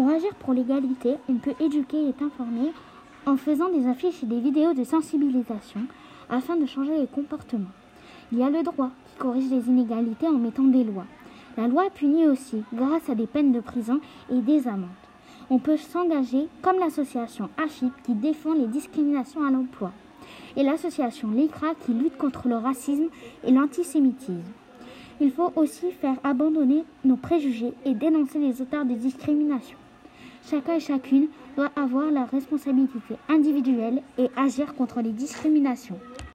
Pour agir pour l'égalité, on peut éduquer et informer en faisant des affiches et des vidéos de sensibilisation afin de changer les comportements. Il y a le droit qui corrige les inégalités en mettant des lois. La loi punit aussi grâce à des peines de prison et des amendes. On peut s'engager comme l'association AFIP qui défend les discriminations à l'emploi et l'association LICRA qui lutte contre le racisme et l'antisémitisme. Il faut aussi faire abandonner nos préjugés et dénoncer les auteurs de discrimination. Chacun et chacune doit avoir la responsabilité individuelle et agir contre les discriminations.